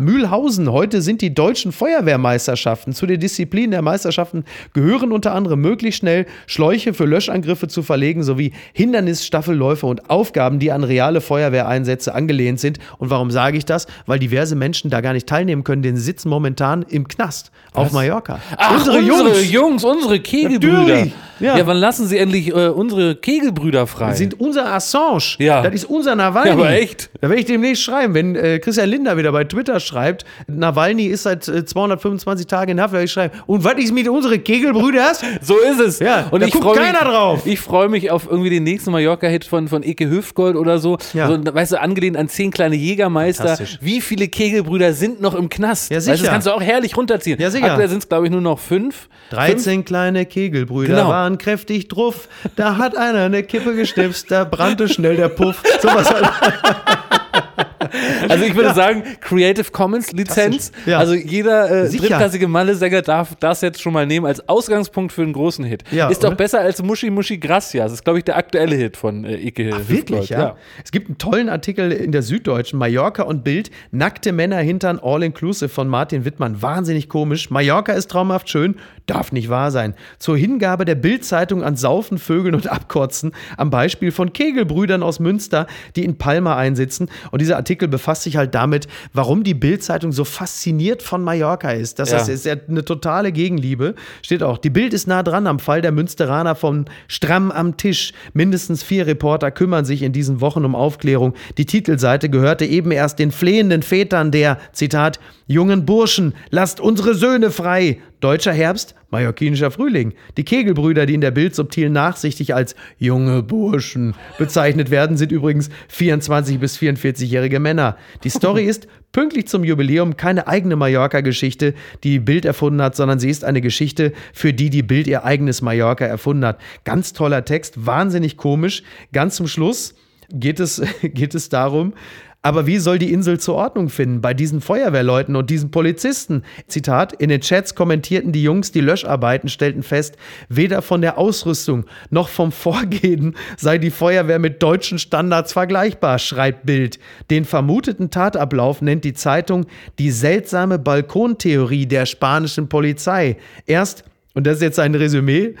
A: Mühlhausen, heute sind die deutschen Feuerwehrmeisterschaften. Zu den Disziplinen der Meisterschaften gehören unter anderem möglichst schnell Schläuche für Löschangriffe zu verlegen, sowie Hindernisstaffelläufe und Aufgaben, die an reale Feuerwehreinsätze angelehnt sind. Und warum sage ich das? Weil diverse Menschen da gar nicht teilnehmen können, denn sie sitzen momentan im Knast auf Mallorca.
C: Ach, unsere, Jungs. unsere Kegelbrüder.
A: Natürlich,
C: Ja.
A: ja.
C: wann lassen sie endlich äh, unsere Kegelbrüder frei?
A: sind unser Assange.
C: Ja.
A: Das ist unser Nawalny.
C: Ja, aber echt.
A: Da werde ich demnächst schreiben, wenn äh, Christian Linder wieder bei Twitter schreibt, Nawalny ist seit äh, 225 Tagen in Haft, werde ich schreiben, und was ist mit unseren Kegelbrüders?
C: so ist es.
A: Ja,
C: und
A: da
C: ich
A: guckt keiner
C: mich,
A: drauf.
C: Ich freue mich auf irgendwie den nächsten Mallorca-Hit von, von Eke Hüftgold oder so.
A: Ja.
C: so. Weißt du, angelehnt an zehn kleine Jägermeister. Wie viele Kegelbrüder sind noch im Knast?
A: Ja,
C: Weißt
A: sicher.
C: das kannst du auch herrlich runterziehen.
A: Ja, sicher.
C: Aktuell sind es, glaube ich, nur noch fünf.
A: 13 kleine Kegelbrüder
C: Genau.
A: waren kräftig druff. Da hat einer eine Kippe geschnipst, da brannte schnell der Puff. So was halt.
C: Also ich würde sagen, Creative Commons Lizenz.
A: Ja.
C: Also jeder äh, drittklassige Malle-Sänger darf das jetzt schon mal nehmen als Ausgangspunkt für einen großen Hit.
A: Ja,
C: ist doch
A: oder?
C: besser als Muschi Muschi Gracias. Das ist, glaube ich, der aktuelle Hit von äh, Ike Hüftgold.
A: Wirklich, ja? Es gibt einen tollen Artikel in der Süddeutschen, Mallorca und Bild, nackte Männer hintern All-Inclusive von Martin Wittmann. Wahnsinnig komisch. Mallorca ist traumhaft schön, darf nicht wahr sein. Zur Hingabe der Bild-Zeitung an Saufen, Vögeln und Abkotzen am Beispiel von Kegelbrüdern aus Münster, die in Palma einsitzen. Und dieser Artikel befasst sich halt damit, warum die Bild-Zeitung so fasziniert von Mallorca ist. Das
C: Ja.
A: heißt, ist ja eine totale Gegenliebe. Steht auch, die Bild ist nah dran am Fall der Münsteraner von Stramm am Tisch. Mindestens vier Reporter kümmern sich in diesen Wochen um Aufklärung. Die Titelseite gehörte eben erst den flehenden Vätern der, Zitat, jungen Burschen, lasst unsere Söhne frei. Deutscher Herbst, mallorquinischer Frühling. Die Kegelbrüder, die in der Bild subtil nachsichtig als junge Burschen bezeichnet werden, sind übrigens 24- bis 44-jährige Männer. Die Story ist pünktlich zum Jubiläum keine eigene Mallorca-Geschichte, die Bild erfunden hat, sondern sie ist eine Geschichte, für die die Bild ihr eigenes Mallorca erfunden hat. Ganz toller Text, wahnsinnig komisch. Ganz zum Schluss geht es, geht es darum, Aber wie soll die Insel zur Ordnung finden bei diesen Feuerwehrleuten und diesen Polizisten? Zitat, in den Chats kommentierten die Jungs die Löscharbeiten, stellten fest, weder von der Ausrüstung noch vom Vorgehen sei die Feuerwehr mit deutschen Standards vergleichbar, schreibt Bild. Den vermuteten Tatablauf nennt die Zeitung die seltsame Balkontheorie der spanischen Polizei. Erst, und das ist jetzt ein Resümee,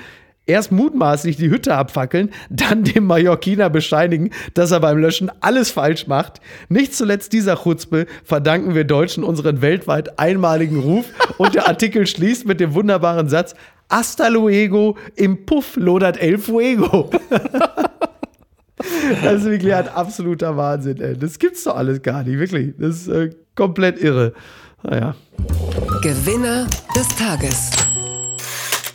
A: Erst mutmaßlich die Hütte abfackeln, dann dem Mallorquiner bescheinigen, dass er beim Löschen alles falsch macht. Nicht zuletzt dieser Chutzpe verdanken wir Deutschen unseren weltweit einmaligen Ruf und der Artikel schließt mit dem wunderbaren Satz Hasta luego, im Puff lodert el fuego. Das ist wirklich ein absoluter Wahnsinn, ey. Das gibt's doch alles gar nicht, wirklich. Das ist äh, komplett irre. Naja.
B: Gewinner des Tages.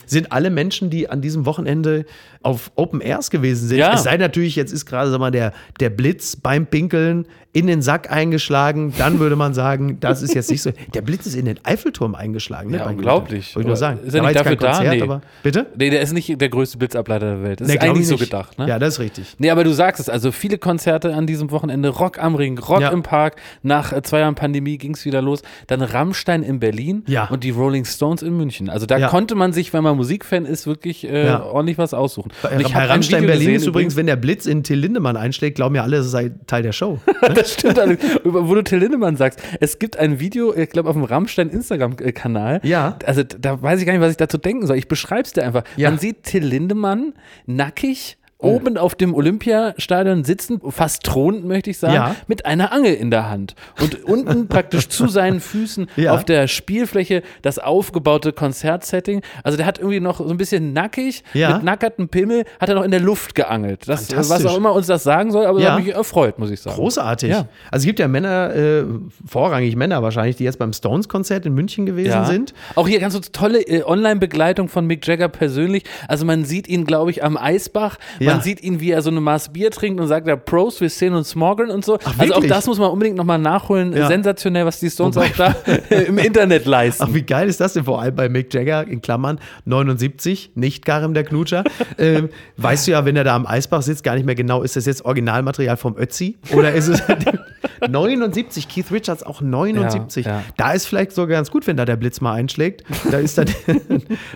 A: Sind alle Menschen, die an diesem Wochenende auf Open Airs gewesen sind.
C: Ja.
A: Es sei natürlich, jetzt ist gerade sag mal, der, der Blitz beim Pinkeln in den Sack eingeschlagen. Dann würde man sagen, das ist jetzt nicht so. Der Blitz ist in den Eiffelturm eingeschlagen. Ne,
C: Ja, unglaublich.
A: Wollte ich nur sagen.
C: ist er
A: Da
C: nicht dafür da?
A: Konzert,
C: Nee.
A: aber. Bitte?
C: Nee, der ist nicht der größte Blitzableiter der Welt. Das
A: Nee,
C: ist eigentlich
A: ich
C: so gedacht, ne?
A: Ja, das ist richtig.
C: Nee, aber du sagst es, also viele Konzerte an diesem Wochenende, Rock am Ring, Rock
A: Ja.
C: im Park, nach äh, zwei Jahren Pandemie ging es wieder los, dann Rammstein in Berlin
A: Ja.
C: und die Rolling Stones in München. Also da konnte man sich, wenn man Musikfan ist, wirklich äh, ordentlich was aussuchen. Und ich hab
A: Bei
C: ein
A: Rammstein
C: Video
A: Berlin ist übrigens, wenn der Blitz in Till Lindemann einschlägt, glauben ja alle, das sei Teil der Show.
C: das stimmt alles. Wo du Till Lindemann sagst, es gibt ein Video, ich glaube, auf dem Rammstein Instagram-Kanal.
A: Ja.
C: Also da weiß ich gar nicht, was ich dazu denken soll. Ich beschreibe es dir einfach.
A: Ja.
C: Man sieht Till Lindemann nackig. Oben auf dem Olympiastadion sitzen, fast thronend, möchte ich sagen,
A: Ja.
C: mit einer Angel in der Hand. Und unten praktisch zu seinen Füßen
A: Ja.
C: auf der Spielfläche das aufgebaute Konzertsetting. Also der hat irgendwie noch so ein bisschen nackig,
A: Ja.
C: mit nackertem Pimmel, hat er noch in der Luft geangelt. Das, was auch immer uns das sagen soll, aber
A: Ja.
C: das hat mich erfreut, muss ich sagen.
A: Großartig. Also es gibt ja Männer, äh, vorrangig Männer wahrscheinlich, die jetzt beim Stones-Konzert in München gewesen sind.
C: Auch hier ganz so tolle äh, Online-Begleitung von Mick Jagger persönlich. Also man sieht ihn, glaube ich, am Eisbach.
A: Ja.
C: Man sieht ihn, wie er so eine Maß Bier trinkt und sagt, ja, Pros, wir sehen uns morgen und so.
A: Ach,
C: also auch das muss man unbedingt nochmal nachholen.
A: Ja.
C: Sensationell, was die Stones
A: Wobei-
C: auch da im Internet leisten.
A: Ach, wie geil ist das denn? Vor allem bei Mick Jagger, in Klammern 79, nicht Karim der Knutscher. ähm, weißt du ja, wenn er da am Eisbach sitzt, gar nicht mehr genau, ist das jetzt Originalmaterial vom Ötzi? Oder ist es 79, Keith Richards auch 79.
C: Ja, ja.
A: Da ist vielleicht sogar ganz gut, wenn da der Blitz mal einschlägt. Da ist dann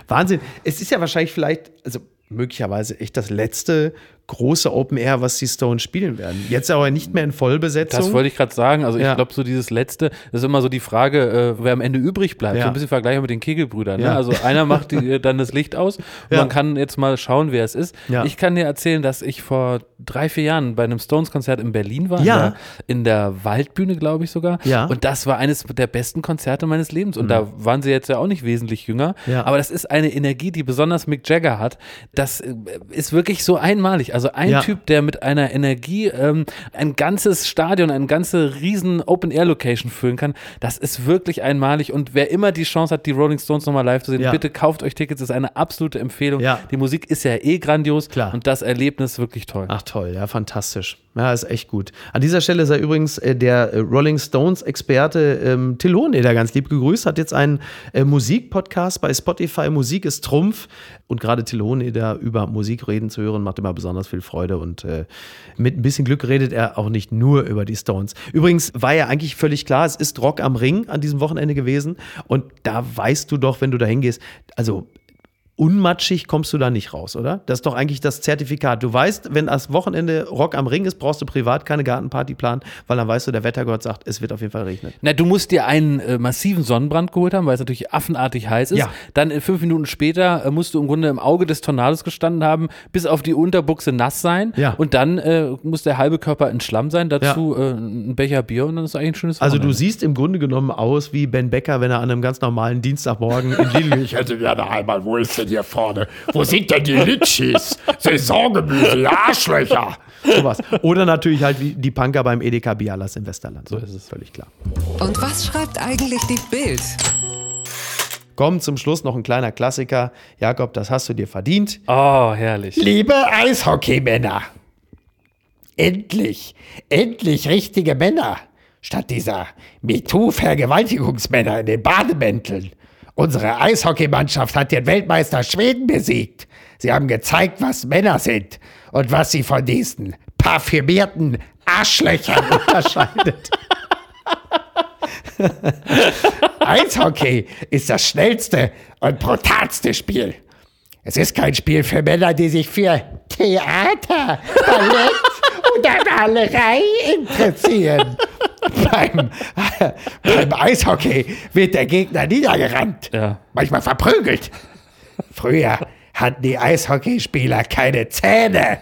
A: Wahnsinn. Es ist ja wahrscheinlich vielleicht, also möglicherweise echt das letzte große Open Air, was die Stones spielen werden. Jetzt aber nicht mehr in Vollbesetzung.
C: Das wollte ich gerade sagen. Also ich
A: Ja.
C: glaube, so dieses letzte, das ist immer so die Frage, äh, wer am Ende übrig bleibt.
A: Ja.
C: So ein bisschen vergleichbar mit den Kegelbrüdern. Ne?
A: Ja.
C: Also einer macht die, dann das Licht aus und man kann jetzt mal schauen, wer es ist. Ich kann dir erzählen, dass ich vor drei, vier Jahren bei einem Stones-Konzert in Berlin war.
A: Ja.
C: In, der, Waldbühne, glaube ich sogar.
A: Ja. Mhm.
C: Und das war eines der besten Konzerte meines Lebens. Und da waren sie jetzt ja auch nicht wesentlich jünger.
A: Ja.
C: Aber das ist eine Energie, die besonders Mick Jagger hat. Das äh, ist wirklich so einmalig. Also ein
A: Ja.
C: Typ, der mit einer Energie ähm, ein ganzes Stadion, eine ganze riesen Open-Air-Location füllen kann, das ist wirklich einmalig. Und wer immer die Chance hat, die Rolling Stones nochmal live zu sehen,
A: Ja.
C: bitte kauft euch Tickets, das ist eine absolute Empfehlung.
A: Ja.
C: Die Musik ist ja eh grandios
A: Klar.
C: und das Erlebnis wirklich toll.
A: Ach toll, ja, fantastisch. Ja, ist echt gut. An dieser Stelle sei übrigens äh, der äh, Rolling Stones-Experte ähm, Till Hoheneder ganz lieb gegrüßt, hat jetzt einen äh, Musikpodcast bei Spotify. Musik ist Trumpf. Und gerade Till Hoheneder über Musik reden zu hören, macht immer besonders viel Freude. Und äh, mit ein bisschen Glück redet er auch nicht nur über die Stones. Übrigens war ja eigentlich völlig klar, es ist Rock am Ring an diesem Wochenende gewesen. Und da weißt du doch, wenn du da hingehst, also unmatschig kommst du da nicht raus, oder? Das ist doch eigentlich das Zertifikat. Du weißt, wenn das Wochenende Rock am Ring ist, brauchst du privat keine Gartenparty planen, weil dann weißt du, der Wettergott sagt, es wird auf jeden Fall regnen.
C: Na, du musst dir einen äh, massiven Sonnenbrand geholt haben, weil es natürlich affenartig heiß ist.
A: Ja.
C: Dann äh, fünf Minuten später äh, musst du im Grunde im Auge des Tornados gestanden haben, bis auf die Unterbuchse nass sein.
A: Ja.
C: Und dann äh, muss der halbe Körper in Schlamm sein, dazu äh, ein Becher Bier und dann ist eigentlich ein schönes
A: Also du
C: Wochenende.
A: siehst im Grunde genommen aus wie Ben Becker, wenn er an einem ganz normalen Dienstagmorgen in Lidl
D: Ich hätte gerne einmal, wo ist denn hier vorne? Wo sind denn die Litschis? Saisongemüse, ihr Arschlöcher!
A: sowas. Oder natürlich halt wie die Punker beim Edeka Bialas im Westerland. So ist es völlig klar.
B: Und was schreibt eigentlich die Bild?
A: Komm, zum Schluss noch ein kleiner Klassiker. Jakob, das hast du dir verdient.
C: Oh, herrlich.
D: Liebe Eishockeymänner, endlich, endlich richtige Männer, statt dieser MeToo-Vergewaltigungsmänner in den Bademänteln. Unsere Eishockeymannschaft hat den Weltmeister Schweden besiegt. Sie haben gezeigt, was Männer sind und was sie von diesen parfümierten Arschlöchern unterscheidet. Eishockey ist das schnellste und brutalste Spiel. Es ist kein Spiel für Männer, die sich für Theater, Ballett oder Malerei interessieren. Beim, beim Eishockey wird der Gegner niedergerannt,
C: Ja.
D: manchmal verprügelt. Früher hatten die Eishockeyspieler keine Zähne.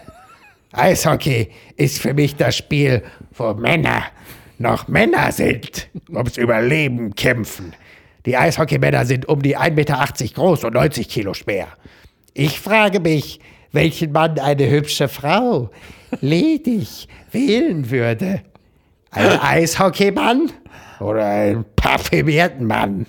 D: Eishockey ist für mich das Spiel, wo Männer noch Männer sind, ums Überleben kämpfen. Die Eishockeymänner sind um die 1,80 Meter groß und 90 Kilo schwer. Ich frage mich, welchen Mann eine hübsche Frau ledig wählen würde. Ein Eishockeymann oder einen parfümierten Mann?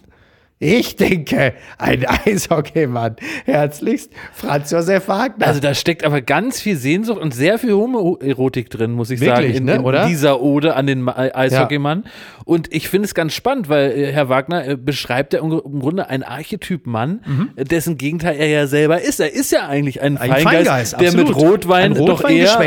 D: Ich denke, ein Eishockeymann. Herzlichst, Franz Josef Wagner.
C: Also da steckt aber ganz viel Sehnsucht und sehr viel Homoerotik drin, muss ich
A: Wirklich,
C: sagen, in,
A: ne,
C: in
A: oder?
C: dieser Ode an den Ma- Eishockeymann. Und ich finde es ganz spannend, weil äh, Herr Wagner äh, beschreibt ja im Gr- im Grunde einen Archetyp Mann, äh, dessen Gegenteil er ja selber ist. Er ist ja eigentlich ein,
A: Ein
C: Feingeist,
A: Feingeist,
C: der mit. Rotwein,
A: Ein Rotwein
C: doch eher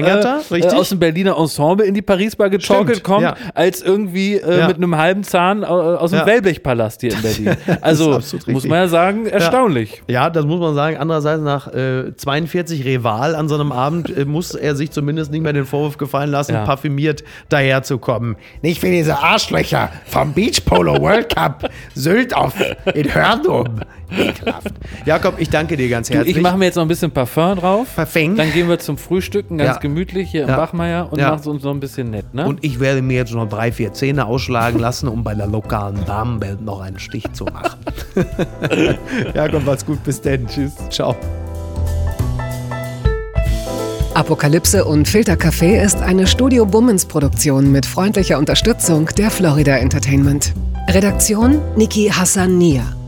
C: äh, äh, aus dem Berliner Ensemble in die Paris-Bar getorkelt kommt,
A: ja.
C: als irgendwie äh,
A: Ja.
C: mit einem halben Zahn äh, aus dem
A: Ja.
C: Wellblechpalast hier in Berlin. Also muss
A: richtig.
C: man ja sagen, erstaunlich.
A: Ja, das muss man sagen. Andererseits nach äh, 42 Reval an so einem Abend äh, muss er sich zumindest nicht mehr den Vorwurf gefallen lassen,
C: Ja.
A: parfümiert daherzukommen.
D: Nicht wie diese Arschlöcher vom Beach Polo World Cup Sylt auf in Hörnum. Ekelhaft.
A: Jakob, ich danke dir ganz
C: Du,
A: herzlich.
C: ich mache mir jetzt noch ein bisschen Parfum drauf.
A: Verfängt.
C: Dann gehen wir zum Frühstücken, ganz
A: Ja.
C: gemütlich hier im
A: Ja.
C: Bachmeier und
A: Ja.
C: machen es uns noch ein bisschen nett, ne?
A: Und ich werde mir jetzt noch drei, vier Zähne ausschlagen lassen, um bei der lokalen Damenwelt noch einen Stich zu machen. Jakob, macht's gut. Bis denn. Tschüss. Ciao.
B: Apokalypse und Filtercafé ist eine Studio Bummens Produktion mit freundlicher Unterstützung der Florida Entertainment. Redaktion Niki Hassania.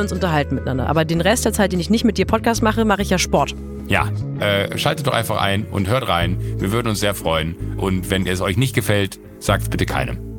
F: uns unterhalten miteinander. Aber den Rest der Zeit, den ich nicht mit dir Podcast mache, mache ich ja Sport.
G: Ja, äh, schaltet doch einfach ein und hört rein. Wir würden uns sehr freuen. Und wenn es euch nicht gefällt, sagt es bitte keinem.